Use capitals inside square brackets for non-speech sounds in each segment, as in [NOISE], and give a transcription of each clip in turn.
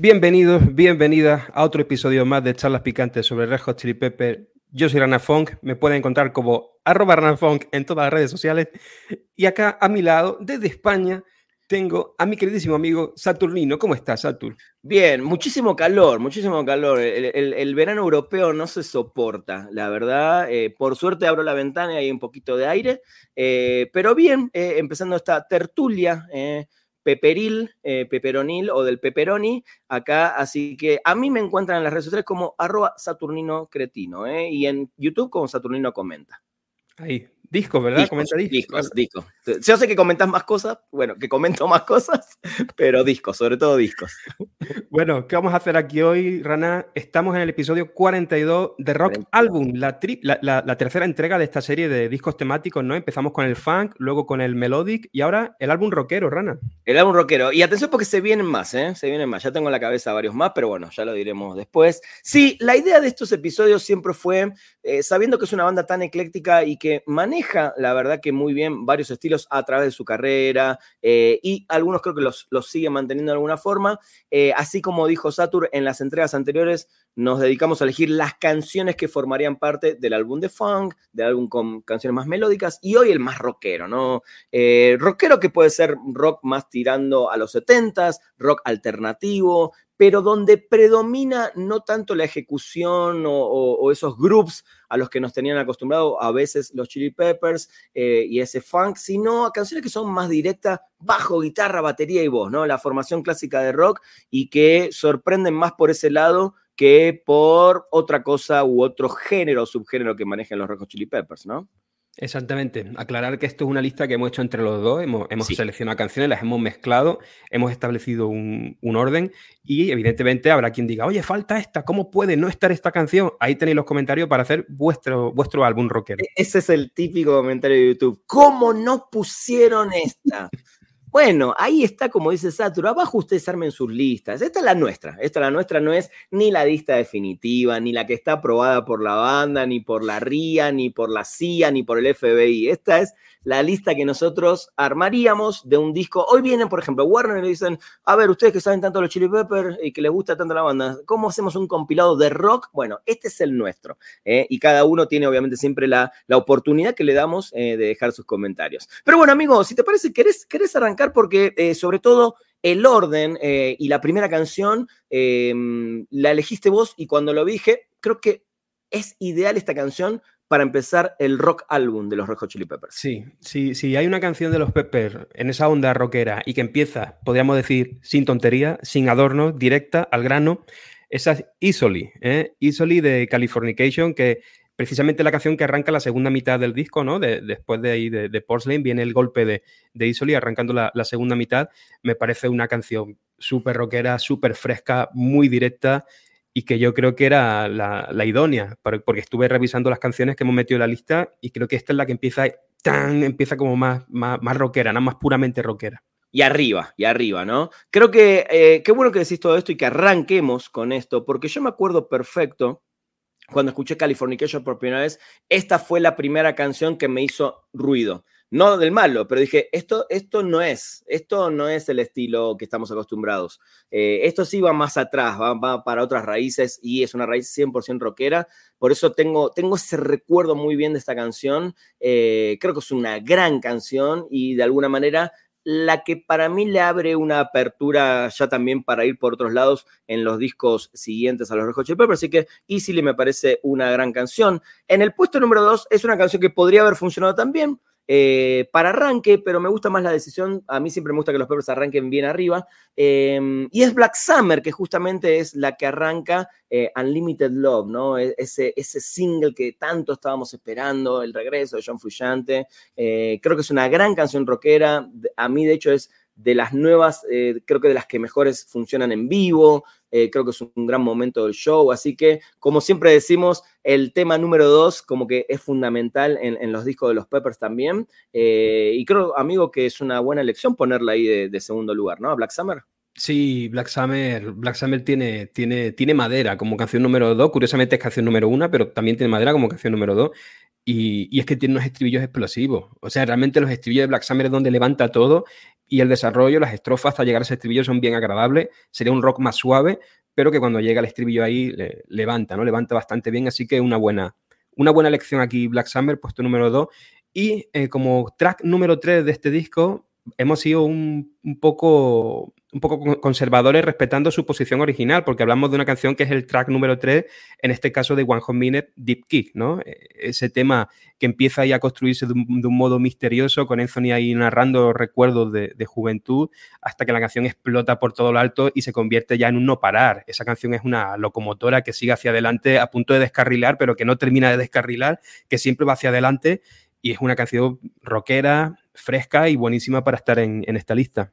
Bienvenidos, bienvenidas a otro episodio más de Charlas Picantes sobre Red Hot Chili Pepper. Yo soy Rana Funk, me pueden encontrar como arroba Rana Funk en todas las redes sociales. Y acá a mi lado, desde España, tengo a mi queridísimo amigo Saturnino. ¿Cómo estás, Satur? Bien, muchísimo calor, muchísimo calor. El, verano europeo no se soporta, la verdad. Eh, por suerte abro la ventana y hay un poquito de aire. Eh, pero bien, eh, empezando esta tertulia peperil, peperonil o del peperoni acá. Así que a mí me encuentran en las redes sociales como arroba Saturnino Cretino y en YouTube como Saturnino Comenta. Ahí, Discos, ¿verdad? Discos, Comenta discos. Discos, discos. Yo sé que comentas más cosas, bueno, que comento más cosas, [LAUGHS] pero discos, sobre todo discos. [LAUGHS] Bueno, ¿qué vamos a hacer aquí hoy, Rana? Estamos en el episodio 42 de Rock Album, la, la, tercera entrega de esta serie de discos temáticos, ¿no? Empezamos con el funk, luego con el melodic y ahora el álbum rockero, Rana. El álbum rockero. Y atención porque se vienen más, ¿eh? Se vienen más. Ya tengo en la cabeza varios más, pero bueno, ya lo diremos después. Sí, la idea de estos episodios siempre fue, eh, sabiendo que es una banda tan ecléctica y que maneja, la verdad que muy bien, varios estilos a través de su carrera eh, y algunos creo que los, los sigue manteniendo de alguna forma. Eh, así como dijo Satur en las entregas anteriores, nos dedicamos a elegir las canciones que formarían parte del álbum de funk, del álbum con canciones más melódicas y hoy el más rockero, ¿no? Eh, rockero que puede ser rock más tirando a los 70s, rock alternativo, pero donde predomina no tanto la ejecución o, esos groups a los que nos tenían acostumbrados a veces los Chili Peppers eh, y ese funk, sino a canciones que son más directas, bajo, guitarra, batería y voz, ¿no? La formación clásica de rock y que sorprenden más por ese lado que por otra cosa u otro género o subgénero que manejan los Red Chili Peppers, ¿no? Exactamente. Aclarar que esto es una lista que hemos hecho entre los dos. Hemos, seleccionado canciones, las hemos mezclado, hemos establecido un, orden y evidentemente habrá quien diga, oye, falta esta, ¿cómo puede no estar esta canción? Ahí tenéis los comentarios para hacer vuestro, vuestro álbum rockero. E-, ese es el típico comentario de YouTube. ¿Cómo no pusieron esta? Bueno, ahí está, como dice Satur, abajo ustedes armen sus listas. Esta es la nuestra. Esta la nuestra no es ni la lista definitiva, ni la que está aprobada por la banda, ni por la RIA, ni por la CIA, ni por el FBI. Esta es la lista que nosotros armaríamos de un disco. Hoy vienen, por ejemplo, Warner y le dicen, a ver, ustedes que saben tanto los Chili Peppers y que les gusta tanto la banda, ¿cómo hacemos un compilado de rock? Bueno, este es el nuestro. ¿eh? Y cada uno tiene obviamente siempre la, la oportunidad que le damos eh, de dejar sus comentarios. Pero bueno, amigos, si te parece, ¿querés, querés arrancar? Porque eh, sobre todo el orden y la primera canción la elegiste vos y cuando lo dije, creo que es ideal esta canción para empezar el rock álbum de los Red Hot Chili Peppers. Sí, sí, sí, hay una canción de los Peppers en esa onda rockera y que empieza, podríamos decir, sin tontería, sin adornos, directa, al grano, esa es Easily, ¿eh? Easily de Californication, que precisamente la canción que arranca la segunda mitad del disco, ¿no? después de ahí de, Porcelain viene el golpe de, de Easily arrancando la, segunda mitad. Me parece una canción súper rockera, súper fresca, muy directa y que yo creo que era la, idónea, porque estuve revisando las canciones que hemos metido en la lista y creo que esta es la que empieza tan, empieza como más, más, más rockera, más puramente rockera. Y arriba, y arriba, ¿no? Creo que eh, qué bueno que decís todo esto y que arranquemos con esto, porque yo me acuerdo perfecto cuando escuché Californication por primera vez, esta fue la primera canción que me hizo ruido no del malo, pero dije, esto, esto no es, esto no es el estilo que estamos acostumbrados. Eh, esto sí va más atrás, va, para otras raíces y es una raíz 100% rockera. Por eso tengo, tengo ese recuerdo muy bien de esta canción. Eh, creo que es una gran canción y de alguna manera la que para mí le abre una apertura ya también para ir por otros lados en los discos siguientes a los Red Hot Chili así que Easily me parece una gran canción. En el puesto número 2 es una canción que podría haber funcionado también, eh, para arranque, pero me gusta más la decisión. A mí siempre me gusta que los Peppers arranquen bien arriba. Em, y es Black Summer, que justamente es la que arranca eh, Unlimited Love, ¿no? E-, ese, ese single que tanto estábamos esperando, el regreso de John Frusciante. Eh, creo que es una gran canción rockera. A mí, de hecho, es de las nuevas, eh, creo que de las que mejores funcionan en vivo, eh, creo que es un gran momento del show, así que como siempre decimos, el tema número dos como que es fundamental en, los discos de los Peppers también, eh, y creo, amigo, que es una buena elección ponerla ahí de, segundo lugar, ¿no? Black Summer. Sí, Black Summer, Black Summer tiene, tiene, tiene madera como canción número dos, curiosamente es canción número una, pero también tiene madera como canción número dos. Y, es que tiene unos estribillos explosivos. O sea, realmente los estribillos de Black Summer es donde levanta todo y el desarrollo, las estrofas hasta llegar a ese estribillo son bien agradables. Sería un rock más suave, pero que cuando llega el estribillo ahí levanta, ¿no? Levanta bastante bien, así que una buena, una buena elección aquí Black Summer, puesto número 2. Y eh, como track número 3 de este disco, hemos sido un, poco, un poco conservadores respetando su posición original, porque hablamos de una canción que es el track número 3, en este caso de One Hot Minute, Deep Kick, ¿no? E, ese tema que empieza ahí a construirse de un, modo misterioso, con Anthony ahí narrando recuerdos de, juventud, hasta que la canción explota por todo lo alto y se convierte ya en un no parar. Esa canción es una locomotora que sigue hacia adelante a punto de descarrilar, pero que no termina de descarrilar, que siempre va hacia adelante y es una canción rockera, fresca y buenísima para estar en, esta lista.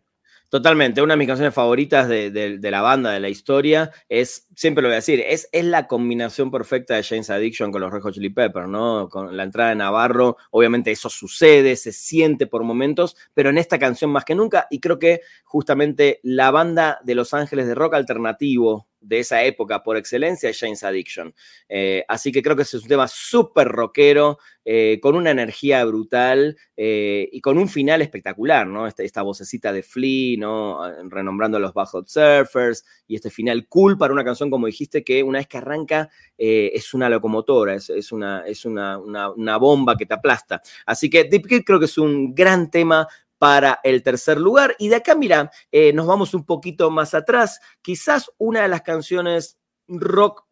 Totalmente, una de mis canciones favoritas de, la banda, de la historia, es, siempre lo voy a decir, es, es la combinación perfecta de James Addiction con los Red Chili Peppers, ¿no? Con la entrada de Navarro, obviamente eso sucede, se siente por momentos, pero en esta canción más que nunca, y creo que justamente la banda de Los Ángeles de rock alternativo de esa época por excelencia es Addiction. Eh, así que creo que es un tema súper rockero, eh, con una energía brutal eh, y con un final espectacular, ¿no? Esta, esta, vocecita de Flea, ¿no? Renombrando a los Bajot Surfers y este final cool para una canción, como dijiste, que una vez que arranca es una locomotora, es, una, es una, una, bomba que te aplasta. Así que Deep Kid creo que es un gran tema para el tercer lugar. Y de acá, mira, eh, nos vamos un poquito más atrás. Quizás una de las canciones rock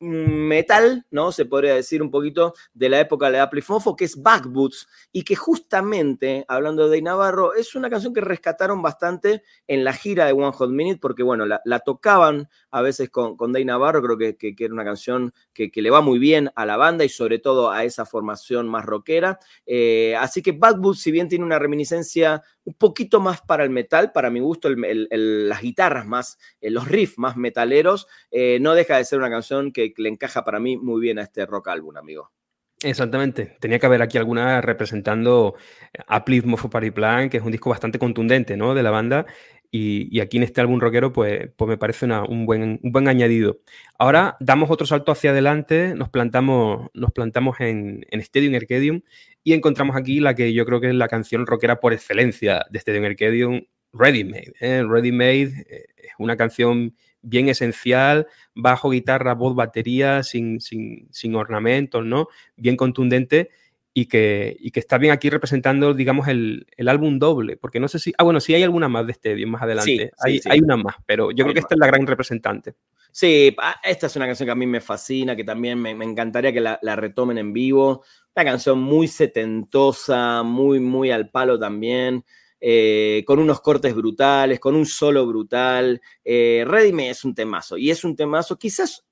metal, ¿no? Se podría decir un poquito de la época de Apple Fofo, que es Backboots, y que justamente, hablando de Navarro, es una canción que rescataron bastante en la gira de One Hot Minute, porque bueno, la, tocaban a veces con, con Day Navarro, creo que, que, era una canción que, le va muy bien a la banda y sobre todo a esa formación más rockera. Eh, así que Backboots, si bien tiene una reminiscencia un poquito más para el metal, para mi gusto, las guitarras más, eh, los riffs más metaleros, eh, no deja de ser una canción que, le encaja para mí muy bien a este rock álbum, amigo. Exactamente. Tenía que haber aquí alguna representando Uplift Mofo Party Plan, que es un disco bastante contundente, ¿no? De la banda. Y, aquí en este álbum rockero, pues, pues me parece un, buen, un buen añadido. Ahora damos otro salto hacia adelante, nos plantamos, nos plantamos en, en Stadium Arcadium y encontramos aquí la que yo creo que es la canción rockera por excelencia de Stadium Arcadium, Ready Made. ¿eh? Ready Made eh, es una canción bien esencial, bajo, guitarra, voz, batería, sin, sin, sin ornamentos, ¿no? Bien contundente y que, y que, está bien aquí representando, digamos, el, el, álbum doble, porque no sé si, ah, bueno, sí hay alguna más de Stadium más adelante, hay, hay, una más, pero yo creo que esta es la gran representante. Sí, ah, esta es una canción que a mí me fascina, que también me, me encantaría que la, la, retomen en vivo. Una canción muy setentosa, muy, muy al palo también, eh, con unos cortes brutales, con un solo brutal. Eh, Ready es un temazo, y es un temazo, quizás,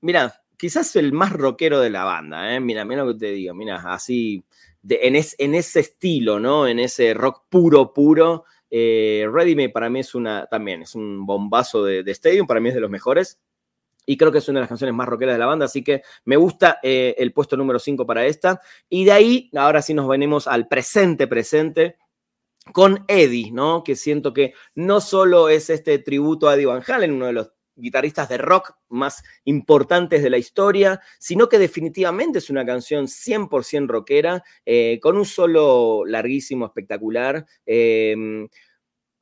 mira, quizás el más rockero de la banda, ¿eh? Mira, mira lo que te digo, mira, así, de, en, ese estilo, ¿no? En ese rock puro, puro. Eh, Ready Me para mí es una, también es un bombazo de, de Stadium, para mí es de los mejores y creo que es una de las canciones más rockeras de la banda, así que me gusta eh, el puesto número 5 para esta. Y de ahí, ahora sí nos venimos al presente, presente, con Eddie, ¿no? Que siento que no solo es este tributo a Eddie Van Halen, uno de los guitarristas de rock más importantes de la historia, sino que definitivamente es una canción 100% rockera, eh, con un solo larguísimo, espectacular. Eh,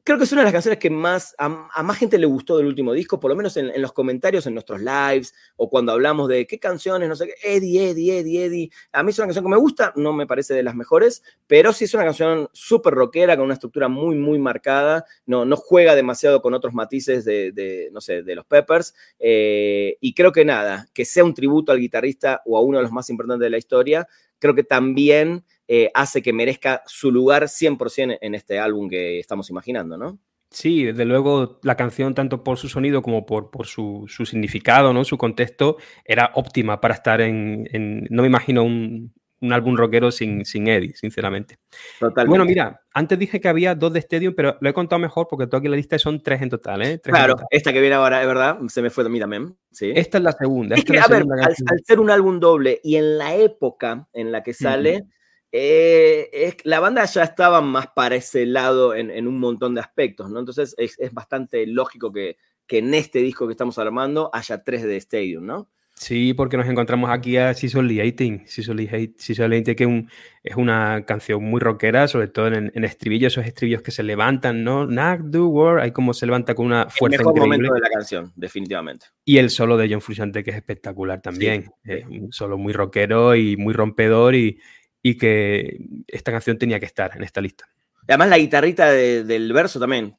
creo que es una de las canciones que más a, más gente le gustó del último disco, por lo menos en, los comentarios, en nuestros lives, o cuando hablamos de qué canciones, no sé qué, Eddie, Eddie, Eddie, Eddie. A mí es una canción que me gusta, no me parece de las mejores, pero sí es una canción súper rockera, con una estructura muy, muy marcada, no, no juega demasiado con otros matices de, no sé, de los Peppers, eh, y creo que nada, que sea un tributo al guitarrista o a uno de los más importantes de la historia, creo que también eh, hace que merezca su lugar 100% en este álbum que estamos imaginando, ¿no? Sí, desde luego la canción, tanto por su sonido como por, por su, significado, ¿no? su contexto, era óptima para estar en. no me imagino un, álbum rockero sin, sin Eddie, sinceramente. Totalmente. Bueno, mira, antes dije que había dos de Stadium, pero lo he contado mejor porque tú aquí en la lista son tres en total. ¿eh? claro, esta que viene ahora, es verdad, se me fue a mí también. ¿sí? Esta es la segunda. Es que, a ver, al, ser un álbum doble y en la época en la que sale. Eh, es, la banda ya estaba más para ese lado en, un montón de aspectos, ¿no? Entonces es, bastante lógico que, que, en este disco que estamos armando haya tres de Stadium, ¿no? Sí, porque nos encontramos aquí a Seasonly 18. Seasonly 18, que es una canción muy rockera, sobre todo en, en estribillos, esos estribillos que se levantan, ¿no? Knock, do, war, ahí como se levanta con una fuerza el mejor momento de la canción, definitivamente. Y el solo de John Frusciante, que es espectacular también. Es un solo muy rockero y muy rompedor y, y que esta canción tenía que estar en esta lista. Además, la guitarrita del verso también.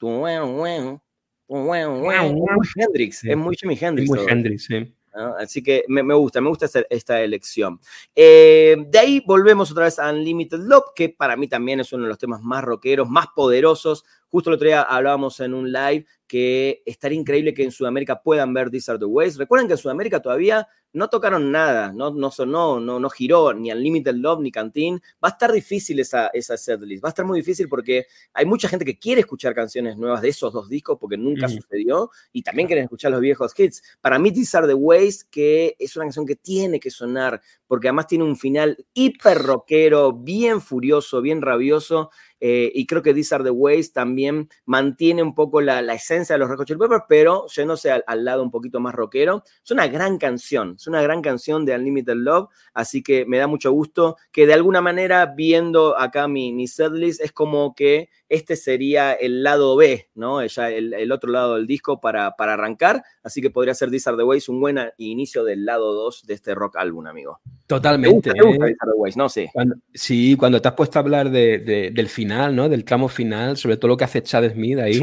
Hendrix, es muy Jimi Hendrix. Muy Hendrix, sí. Así que me, gusta, me gusta esta, elección. Eh, de ahí volvemos otra vez a Unlimited Love, que para mí también es uno de los temas más rockeros, más poderosos. Justo el otro día hablábamos en un live que estaría increíble que en Sudamérica puedan ver These Are the Ways. Recuerden que en Sudamérica todavía no tocaron nada, no, no sonó, no, no giró ni Unlimited Love ni Canteen. Va a estar difícil esa, esa setlist, va a estar muy difícil porque hay mucha gente que quiere escuchar canciones nuevas de esos dos discos porque nunca sucedió y también quieren escuchar los viejos hits. Para mí, These Are the Ways, que es una canción que tiene que sonar porque además tiene un final hiper rockero, bien furioso, bien rabioso eh, y creo que These Are the Ways también mantiene un poco la, esencia de los Red Hot Chili Peppers, pero yéndose al, al, lado un poquito más rockero. Es una gran canción, es una gran canción de Unlimited Love, así que me da mucho gusto que de alguna manera, viendo acá mi, mi setlist, es como que este sería el lado B, ¿no? Ya el, otro lado del disco para, para, arrancar, así que podría ser These Are the Ways un buen inicio del lado 2 de este rock álbum, amigo. Totalmente. ¿Te gusta, ¿eh? These Are the Ways, no? Sí. Cuando, sí, cuando te has puesto a hablar de, del final, ¿no? Del tramo final, sobre todo lo que hace Chad Smith ahí.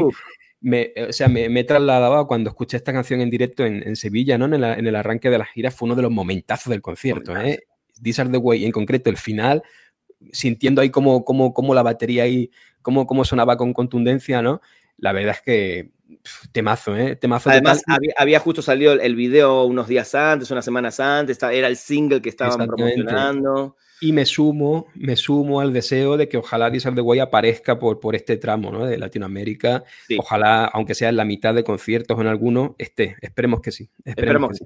Me, o sea, me, me, trasladaba cuando escuché esta canción en directo en, Sevilla, ¿no? En, en, el arranque de la gira, fue uno de los momentazos del concierto, ¿eh? These Are the Way, en concreto el final, sintiendo ahí como, como, como la batería ahí cómo, sonaba con contundencia, ¿no? La verdad es que temazo, ¿eh? Temazo. Además, había, justo salido el video unos días antes, unas semanas antes, era el single que estaban promocionando. Y me sumo, me sumo al deseo de que ojalá Disar de Guay aparezca por, por este tramo ¿no? de Latinoamérica. Ojalá, aunque sea en la mitad de conciertos o en alguno, esté. Esperemos que sí. Esperemos, que sí.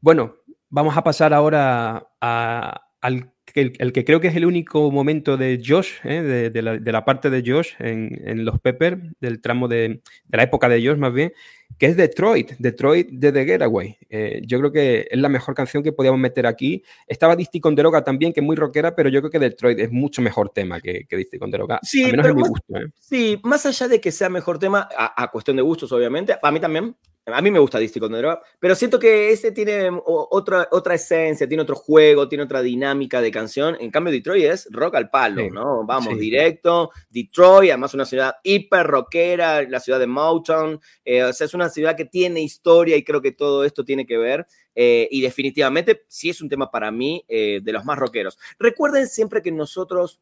Bueno, vamos a pasar ahora al el, que creo que es el único momento de Josh, ¿eh? de, la, parte de Josh en, los Pepper, del tramo de, la época de Josh más bien, que es Detroit, Detroit de The Getaway. Eh, yo creo que es la mejor canción que podíamos meter aquí. Estaba Disty con Deroga también, que es muy rockera, pero yo creo que Detroit es mucho mejor tema que, que Disty con Deroga. Sí, menos mi gusto. ¿eh? Sí, más allá de que sea mejor tema, a, a cuestión de gustos, obviamente, a mí también, a mí me gusta Disty con Droga, pero siento que ese tiene otra, otra esencia, tiene otro juego, tiene otra dinámica de canción. En cambio, Detroit es rock al palo, ¿no? Vamos, directo. Detroit, además una ciudad hiper rockera, la ciudad de Motown. Eh, o sea, es una ciudad que tiene historia y creo que todo esto tiene que ver. Eh, y definitivamente, sí es un tema para mí eh, de los más rockeros. Recuerden siempre que nosotros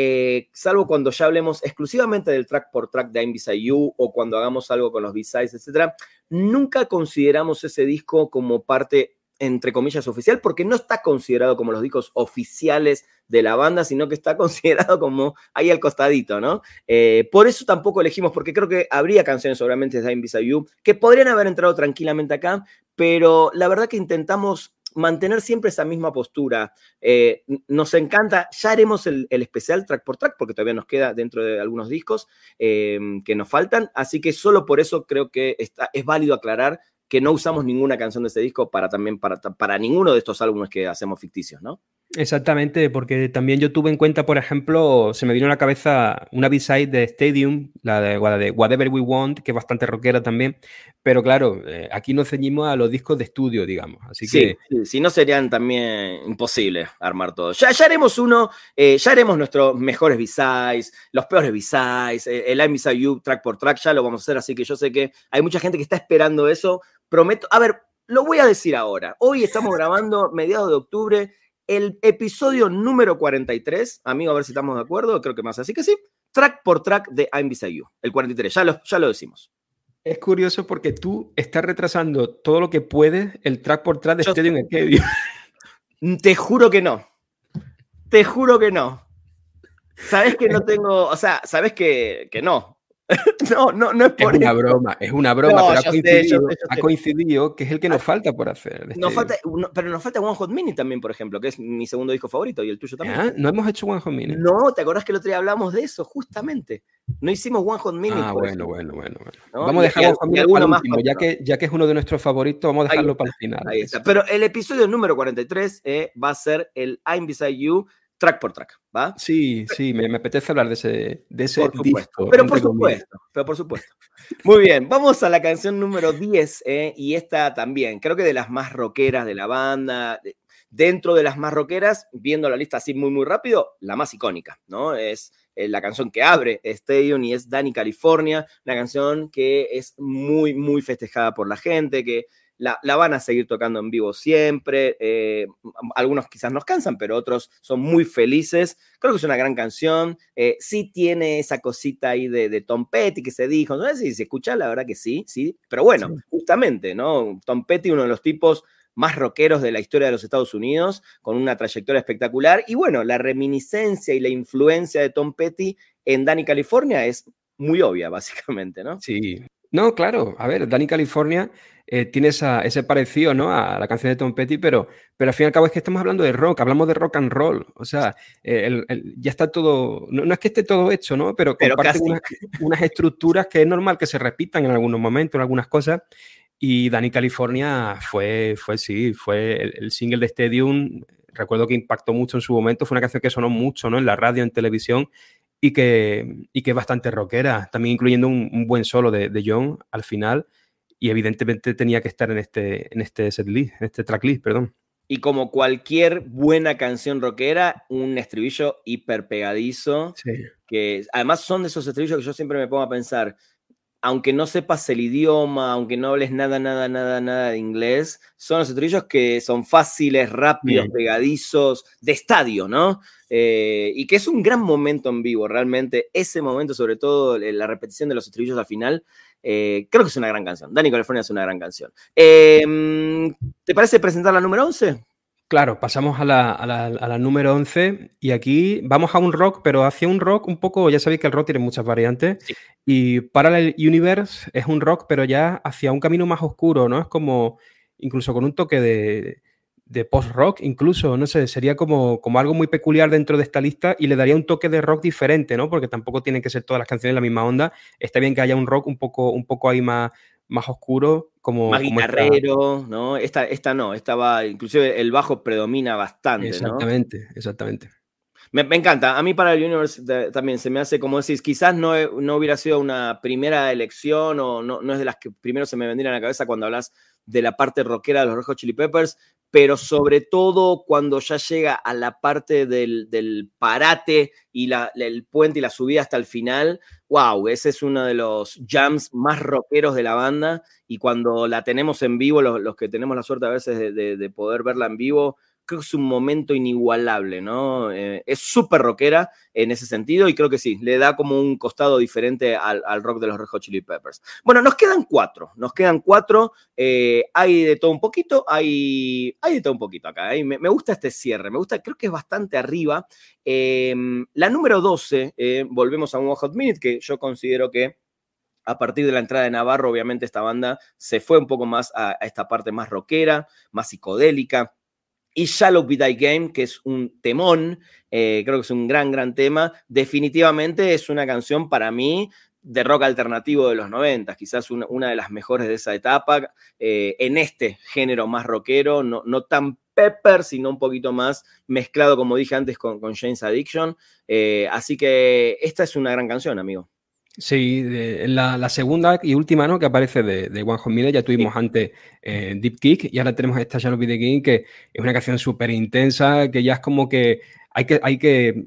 eh, salvo cuando ya hablemos exclusivamente del track por track de I'm Beside You o cuando hagamos algo con los B-Sides, etc., nunca consideramos ese disco como parte, entre comillas, oficial, porque no está considerado como los discos oficiales de la banda, sino que está [LAUGHS] considerado como ahí al costadito, ¿no? Eh, por eso tampoco elegimos, porque creo que habría canciones obviamente de I'm You que podrían haber entrado tranquilamente acá, pero la verdad que intentamos mantener siempre esa misma postura. Eh, nos encanta, ya haremos el, especial track por track, porque todavía nos queda dentro de algunos discos eh, que nos faltan, así que solo por eso creo que es válido aclarar que no usamos ninguna canción de ese disco para también para, para ninguno de estos álbumes que hacemos ficticios, ¿no? Exactamente, porque también yo tuve en cuenta, por ejemplo, se me vino a la cabeza una B-side de Stadium, la de, Whatever We Want, que es bastante rockera también, pero claro, eh, aquí nos ceñimos a los discos de estudio, digamos. Así que... Sí, si no serían también imposibles armar todo. Ya, ya haremos uno, eh, ya haremos nuestros mejores B-sides, los peores B-sides, eh, el I'm Beside You track por track, ya lo vamos a hacer, así que yo sé que hay mucha gente que está esperando eso. Prometo, a ver, lo voy a decir ahora. Hoy estamos grabando mediados de octubre el episodio número 43, amigo, a ver si estamos de acuerdo, creo que más, así que sí, track por track de I'm Beside You, el 43, ya lo, ya lo decimos. Es curioso porque tú estás retrasando todo lo que puedes el track por track de Stadium Stadium. [LAUGHS] Te juro que no. Te juro que no. Sabes que no [LAUGHS] tengo, o sea, sabes que, que no. [LAUGHS] no, no, no es por Es una broma, es una broma, pero ha coincidido, ha coincidido, que es el que nos ah, falta por hacer. Nos este falta, pero nos falta One Hot Mini también, por ejemplo, que es mi segundo disco favorito y el tuyo también. Ah, no hemos hecho One Hot Mini. No, ¿te acordás que el otro día hablamos de eso, justamente? No hicimos One Hot Mini. Ah, bueno, bueno, bueno, bueno, Vamos a dejar One Hot Mini para el último, ya que, ya que es uno de nuestros favoritos, vamos a dejarlo para el final. Ahí está. Pero el episodio número 43 eh, va a ser el I'm Beside You track por track, ¿va? Sí, sí, me, apetece hablar de ese, de ese disco. Pero por supuesto, pero por supuesto. Muy bien, vamos a la canción número 10, ¿eh? y esta también, creo que de las más rockeras de la banda. Dentro de las más rockeras, viendo la lista así muy, muy rápido, la más icónica, ¿no? Es eh, la canción que abre Stadium y es Danny California, una canción que es muy, muy festejada por la gente, que la, van a seguir tocando en vivo siempre. Eh, algunos quizás nos cansan, pero otros son muy felices. Creo que es una gran canción. Eh, sí tiene esa cosita ahí de, Tom Petty que se dijo. No sé si se escucha, la verdad que sí, sí. Pero bueno, justamente, ¿no? Tom Petty, uno de los tipos más rockeros de la historia de los Estados Unidos, con una trayectoria espectacular. Y bueno, la reminiscencia y la influencia de Tom Petty en Danny California es muy obvia, básicamente, ¿no? Sí. No, claro. A ver, Danny California eh, tiene ese parecido ¿no? a la canción de Tom Petty, pero, pero al fin y al cabo es que estamos hablando de rock, hablamos de rock and roll. O sea, eh, ya está todo, no, es que esté todo hecho, ¿no? Pero, comparte unas, estructuras que es normal que se repitan en algunos momentos, en algunas cosas. Y Danny California fue, fue sí, fue el, single de Stadium. Recuerdo que impactó mucho en su momento. Fue una canción que sonó mucho ¿no? en la radio, en televisión y que, y que es bastante rockera, también incluyendo un, buen solo de, de John al final y evidentemente tenía que estar en este, en este setlist, en este tracklist, perdón. Y como cualquier buena canción rockera, un estribillo hiper pegadizo. Que además son de esos estribillos que yo siempre me pongo a pensar aunque no sepas el idioma, aunque no hables nada, nada, nada, nada de inglés, son los estribillos que son fáciles, rápidos, pegadizos, de estadio, ¿no? Eh, y que es un gran momento en vivo, realmente. Ese momento, sobre todo la repetición de los estribillos al final, eh, creo que es una gran canción. Danny California es una gran canción. Em, ¿Te parece presentar la número 11? Claro, pasamos a la, número 11 y aquí vamos a un rock, pero hacia un rock un poco, ya sabéis que el rock tiene muchas variantes y Parallel Universe es un rock, pero ya hacia un camino más oscuro, ¿no? Es como incluso con un toque de, post-rock, incluso, no sé, sería como, como algo muy peculiar dentro de esta lista y le daría un toque de rock diferente, ¿no? Porque tampoco tienen que ser todas las canciones la misma onda. Está bien que haya un rock un poco, un poco ahí más, más oscuro, como... Más guitarrero, ¿no? Esta, esta no, esta va, inclusive el bajo predomina bastante, Exactamente, exactamente. Me, encanta. A mí para el Universe también se me hace como decís, quizás no, no hubiera sido una primera elección o no, no es de las que primero se me vendrían a la cabeza cuando hablas de la parte rockera de los Hot Chili Peppers, pero sobre todo cuando ya llega a la parte del, parate y la, el puente y la subida hasta el final, wow, ese es uno de los jams más rockeros de la banda y cuando la tenemos en vivo, los, que tenemos la suerte a veces de poder verla en vivo, creo que es un momento inigualable, ¿no? Eh, es súper rockera en ese sentido y creo que sí, le da como un costado diferente al, rock de los Red Hot Chili Peppers. Bueno, nos quedan cuatro, nos quedan cuatro, eh, hay de todo un poquito, hay, hay de todo un poquito acá, ¿eh? me, gusta este cierre, me gusta, creo que es bastante arriba. Em, la número 12, volvemos a un Hot Minute, que yo considero que a partir de la entrada de Navarro, obviamente esta banda se fue un poco más a, a esta parte más rockera, más psicodélica y Shallow Be Thy Game, que es un temón, eh, creo que es un gran, gran tema. Definitivamente es una canción para mí de rock alternativo de los 90, quizás una, de las mejores de esa etapa, eh, en este género más rockero, no, no, tan pepper, sino un poquito más mezclado, como dije antes, con, con Addiction. Eh, así que esta es una gran canción, amigo. Sí, la, segunda y última ¿no? que aparece de, de One Hot ya tuvimos antes eh, Deep Kick y ahora tenemos esta Shallow Be The Game, que es una canción súper intensa, que ya es como que hay que, hay que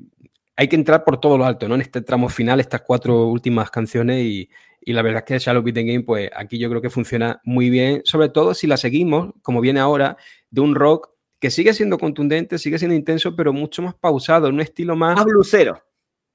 hay que entrar por todo lo alto, ¿no? En este tramo final, estas cuatro últimas canciones y, y la verdad es que Shallow Be The Game, pues aquí yo creo que funciona muy bien, sobre todo si la seguimos, como viene ahora, de un rock que sigue siendo contundente, sigue siendo intenso, pero mucho más pausado, en un estilo más... Más blusero.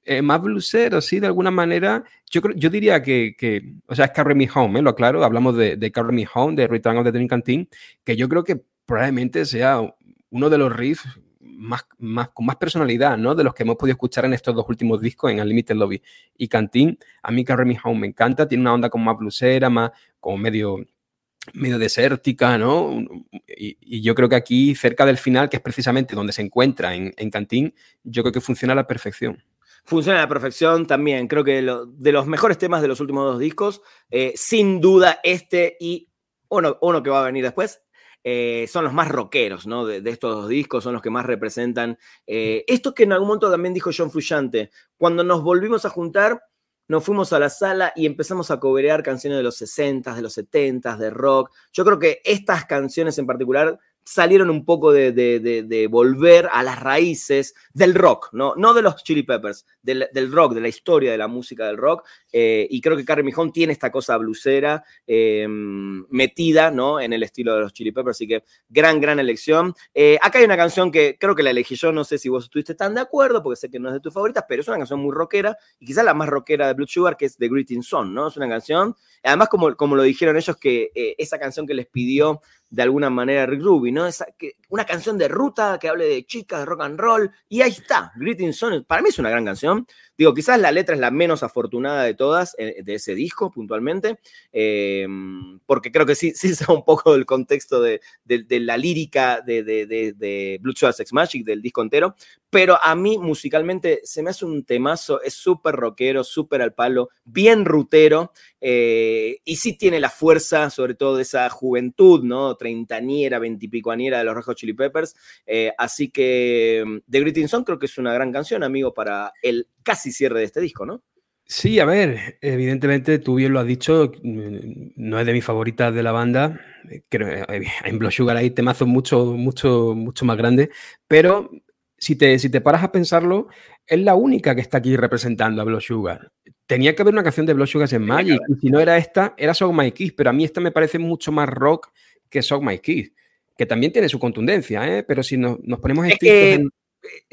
Eh, más blusero, sí, de alguna manera. Yo, yo diría que, que, o sea, es Carry Me Home, ¿eh? lo aclaro, hablamos de, de Carry Me Home, de Return of the Dream Canteen, que yo creo que probablemente sea uno de los riffs más, más, con más personalidad, ¿no? De los que hemos podido escuchar en estos dos últimos discos, en Unlimited Lobby y Canteen. A mí Carry Me Home me encanta, tiene una onda como más blusera, más como medio medio desértica, ¿no? Y, yo creo que aquí, cerca del final, que es precisamente donde se encuentra en, en Cantín, yo creo que funciona a la perfección. Funciona a la perfección también. Creo que de los mejores temas de los últimos dos discos, eh, sin duda este y uno, uno que va a venir después, eh, son los más rockeros, ¿no? De, estos dos discos, son los que más representan eh, esto que en algún momento también dijo John Frusciante. Cuando nos volvimos a juntar, nos fuimos a la sala y empezamos a coberear canciones de los 60, de los 70, de rock. Yo creo que estas canciones en particular salieron un poco de, volver a las raíces del rock, no, no de los Chili Peppers, del, rock, de la historia de la música del rock. Eh, y creo que Carrie Mijón tiene esta cosa blusera em, metida ¿no? en el estilo de los Chili Peppers, así que gran, gran elección. Eh, acá hay una canción que creo que la elegí yo, no sé si vos estuviste tan de acuerdo, porque sé que no es de tus favoritas, pero es una canción muy rockera y quizás la más rockera de Blue Sugar, que es The Greeting Song, ¿no? Es una canción, además como, como lo dijeron ellos, que eh, esa canción que les pidió de alguna manera Rick Rubin, ¿no? Esa, una canción de ruta que hable de chicas, de rock and roll, y ahí está, Greeting Song, para mí es una gran canción. Digo, quizás la letra es la menos afortunada de todas, eh, de ese disco puntualmente, eh, porque creo que sí, sí es un poco del contexto de, la lírica de, de, Blue Sex Magic, del disco entero, pero a mí musicalmente se me hace un temazo, es súper rockero, súper al palo, bien rutero, eh, y sí tiene la fuerza, sobre todo de esa juventud, ¿no? Treintañera, veintipicoaniera de los Rojos Chili Peppers. Así que mm, The Greeting Song creo que es una gran canción, amigo, para el casi cierre de este disco, ¿no? Sí, a ver, evidentemente tú bien lo has dicho, no es de mis favoritas de la banda. Creo, eh, en Blood Sugar hay temazos mucho, mucho, mucho más grandes, pero si te, si te paras a pensarlo, es la única que está aquí representando a Blood Sugar. Tenía que haber una canción de Blood Sugar en Magic, y si no era esta, era Song My Kiss, pero a mí esta me parece mucho más rock que Song My Kiss, que también tiene su contundencia, ¿eh? pero si nos ponemos en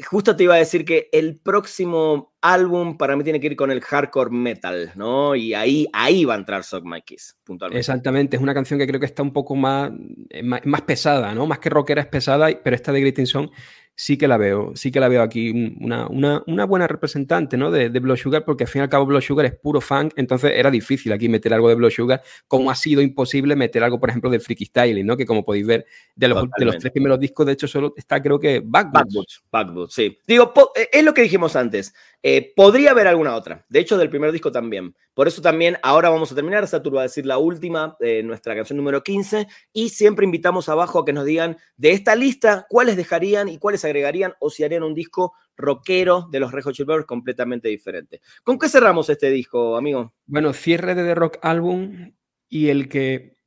justo te iba a decir que el próximo álbum para mí tiene que ir con el hardcore metal, ¿no? Y ahí, ahí va a entrar Sock My Kiss, puntualmente. Exactamente, es una canción que creo que está un poco más, eh, más, pesada, ¿no? Más que rockera es pesada, pero esta de Greeting Song sí que la veo, sí que la veo aquí una, una, buena representante ¿no? de, de Blood Sugar, porque al fin y al cabo Blood Sugar es puro funk, entonces era difícil aquí meter algo de Blood Sugar, como ha sido imposible meter algo, por ejemplo, de Freaky Styling, ¿no? que como podéis ver, de los, de los tres primeros discos, de hecho, solo está creo que Backboots. Backboots, sí. Digo, eh, es lo que dijimos antes, eh, podría haber alguna otra, de hecho, del primer disco también. Por eso también ahora vamos a terminar, Satur va a decir la última, de nuestra canción número 15, y siempre invitamos abajo a que nos digan de esta lista cuáles dejarían y cuáles agregarían o si harían un disco rockero de los Red Hot Chili Peppers completamente diferente. ¿Con qué cerramos este disco, amigo? Bueno, cierre de The Rock Album y el que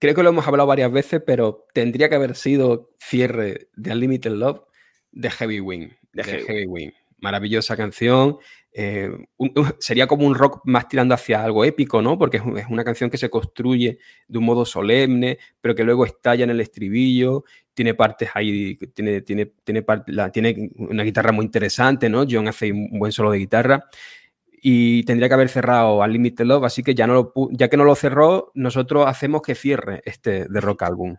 creo que lo hemos hablado varias veces, pero tendría que haber sido cierre de Unlimited Love de Heavy Wing. De, Heavy Wing. Maravillosa canción. Eh, sería como un rock más tirando hacia algo épico, ¿no? Porque es, una canción que se construye de un modo solemne, pero que luego estalla en el estribillo, tiene partes ahí, tiene, tiene, tiene, la, tiene una guitarra muy interesante, ¿no? John hace un buen solo de guitarra y tendría que haber cerrado Unlimited Love, así que ya, no lo, ya que no lo cerró, nosotros hacemos que cierre este de Rock [LAUGHS] Album.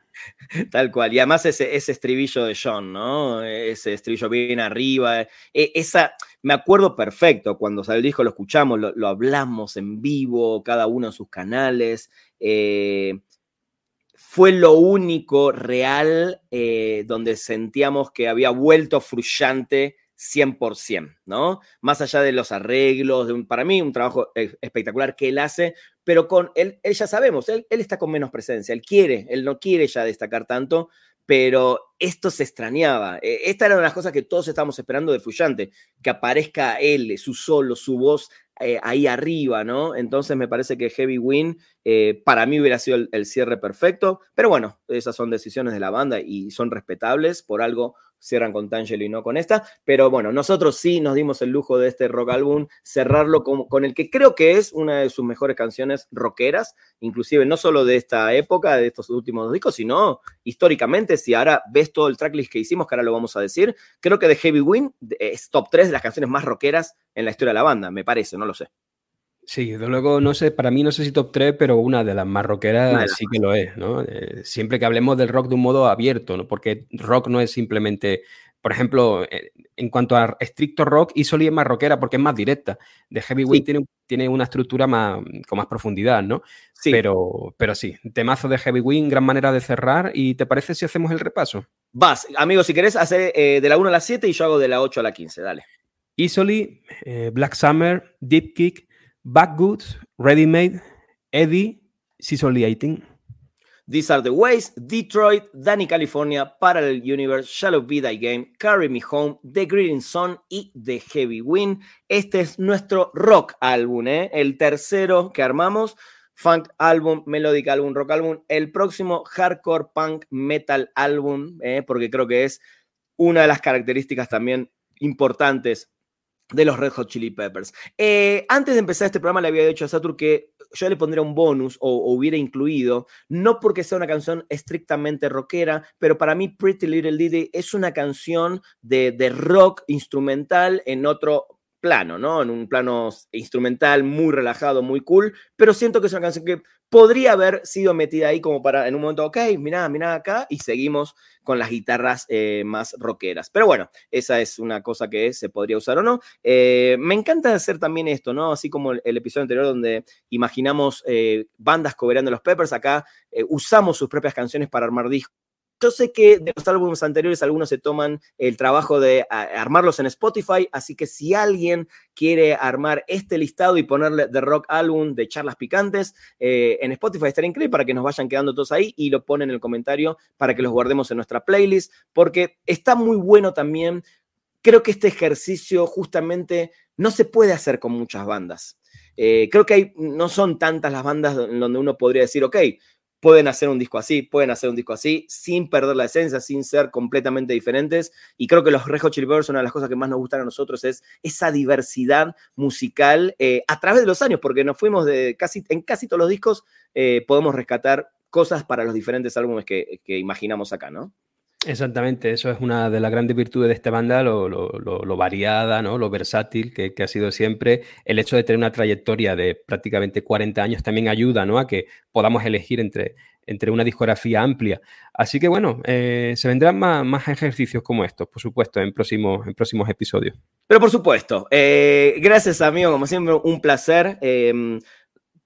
Tal cual, y además ese, ese estribillo de John, ¿no? Ese estribillo bien arriba, e, esa, me acuerdo perfecto, cuando salió el disco lo escuchamos, lo, hablamos en vivo, cada uno en sus canales, eh, fue lo único real eh, donde sentíamos que había vuelto frustrante 100%, ¿no? Más allá de los arreglos, de un, para mí un trabajo espectacular que él hace, pero con él, él ya sabemos, él, él, está con menos presencia, él quiere, él no quiere ya destacar tanto, pero esto se extrañaba. E, esta era una de las cosas que todos estábamos esperando de Fuyante, que aparezca él, su solo, su voz eh, ahí arriba, ¿no? Entonces me parece que Heavy Win eh, para mí hubiera sido el, cierre perfecto, pero bueno, esas son decisiones de la banda y son respetables, por algo cierran con Tangelo y no con esta, pero bueno, nosotros sí nos dimos el lujo de este rock álbum, cerrarlo con, el que creo que es una de sus mejores canciones rockeras, inclusive no solo de esta época, de estos últimos discos, sino históricamente, si ahora ves todo el tracklist que hicimos, que ahora lo vamos a decir, creo que The Heavy Wind es top 3 de las canciones más rockeras en la historia de la banda, me parece, no lo sé. Sí, desde luego, no sé, para mí no sé si top 3, pero una de las más rockeras sí que lo es, ¿no? Eh, siempre que hablemos del rock de un modo abierto, ¿no? Porque rock no es simplemente por ejemplo, eh, en cuanto a estricto rock, Isoli es más rockera porque es más directa. De Heavyweight tiene, tiene, una estructura más, con más profundidad, ¿no? Sí. Pero, pero sí, temazo de Heavyweight, gran manera de cerrar. ¿Y te parece si hacemos el repaso? Vas, amigo, si querés, hacer de la 1 a la 7 y yo hago de la 8 a la 15, dale. Easily, Black Summer, Deep Kick, Backwoods, Ready Made, Eddie, Sisoliating. These are the ways, Detroit, Danny California, Parallel Universe, Shallow Be Thy Game, Carry Me Home, The Green Sun y The Heavy Wind. Este es nuestro rock álbum, ¿eh? el tercero que armamos. Funk álbum, Melodic álbum, Rock álbum. El próximo Hardcore Punk Metal álbum, ¿eh? porque creo que es una de las características también importantes de los Red Hot Chili Peppers. Eh, antes de empezar este programa le había dicho a Satur que yo le pondría un bonus o, hubiera incluido, no porque sea una canción estrictamente rockera, pero para mí Pretty Little Lady es una canción de, de rock instrumental en otro plano, ¿no? En un plano instrumental muy relajado, muy cool, pero siento que es una canción que podría haber sido metida ahí como para en un momento, ok, mira, mira acá y seguimos con las guitarras eh, más rockeras. Pero bueno, esa es una cosa que se podría usar o no. Eh, me encanta hacer también esto, ¿no? Así como el, episodio anterior donde imaginamos eh, bandas cobrando los Peppers, acá usamos sus propias canciones para armar discos yo sé que de los álbumes anteriores algunos se toman el trabajo de armarlos en Spotify, así que si alguien quiere armar este listado y ponerle The Rock Album de charlas picantes eh, en Spotify, estaría increíble para que nos vayan quedando todos ahí y lo ponen en el comentario para que los guardemos en nuestra playlist, porque está muy bueno también. Creo que este ejercicio justamente no se puede hacer con muchas bandas. Eh, creo que no son tantas las bandas donde uno podría decir, ok, pueden hacer un disco así, pueden hacer un disco así, sin perder la esencia, sin ser completamente diferentes. Y creo que los Red Hot Chili Peppers, una de las cosas que más nos gustan a nosotros es esa diversidad musical eh, a través de los años, porque nos fuimos de casi, en casi todos los discos eh, podemos rescatar cosas para los diferentes álbumes que, que imaginamos acá, ¿no? Exactamente, eso es una de las grandes virtudes de esta banda, lo, variada, ¿no? lo versátil que, ha sido siempre. El hecho de tener una trayectoria de prácticamente 40 años también ayuda ¿no? a que podamos elegir entre, entre una discografía amplia. Así que bueno, eh, se vendrán más, ejercicios como estos, por supuesto, en próximos, en próximos episodios. Pero por supuesto, eh, gracias amigo, como siempre, un placer. Em,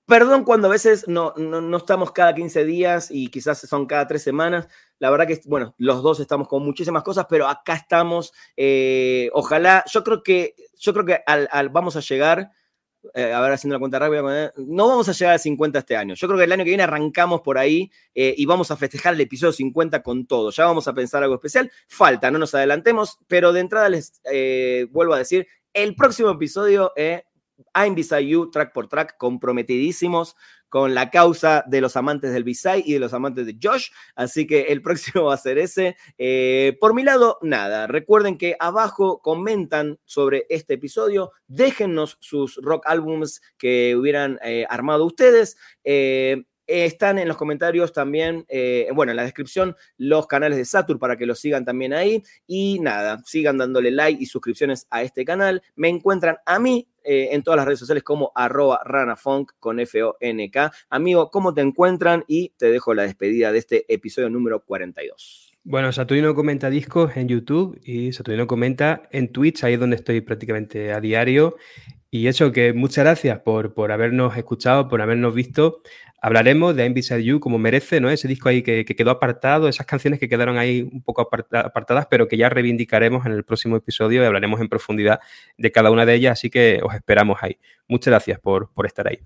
Perdón cuando a veces no, no, estamos cada 15 días y quizás son cada tres semanas. La verdad que, bueno, los dos estamos con muchísimas cosas, pero acá estamos. Eh, ojalá, yo creo que, yo creo que al, vamos a llegar, eh, a ver, haciendo la cuenta rápida, no vamos a llegar a 50 este año. Yo creo que el año que viene arrancamos por ahí eh, y vamos a festejar el episodio 50 con todo. Ya vamos a pensar algo especial. Falta, no nos adelantemos, pero de entrada les vuelvo a decir, el próximo episodio I'm Beside You, track por track, comprometidísimos con la causa de los amantes del Beside y de los amantes de Josh. Así que el [LAUGHS] próximo va a ser ese. Eh, por mi lado, nada. Recuerden que abajo comentan sobre este episodio. Déjennos sus rock albums que hubieran eh, armado ustedes. Eh, están en los comentarios también, bueno, en la descripción, los canales de Satur para que los sigan también ahí. Y nada, sigan dándole like y suscripciones a este canal. Me encuentran a mí eh, en todas las redes sociales como arroba ranafunk con F-O-N-K. Amigo, ¿cómo te encuentran? Y te dejo la despedida de este episodio número 42. Bueno, Saturnino comenta discos en YouTube y Saturnino comenta en Twitch, ahí es donde estoy prácticamente a diario. Y eso, que muchas gracias por, por habernos escuchado, por habernos visto hablaremos de I'm Beside You como merece, ¿no? Ese disco ahí que, quedó apartado, esas canciones que quedaron ahí un poco apartadas, pero que ya reivindicaremos en el próximo episodio y hablaremos en profundidad de cada una de ellas, así que os esperamos ahí. Muchas gracias por, por estar ahí.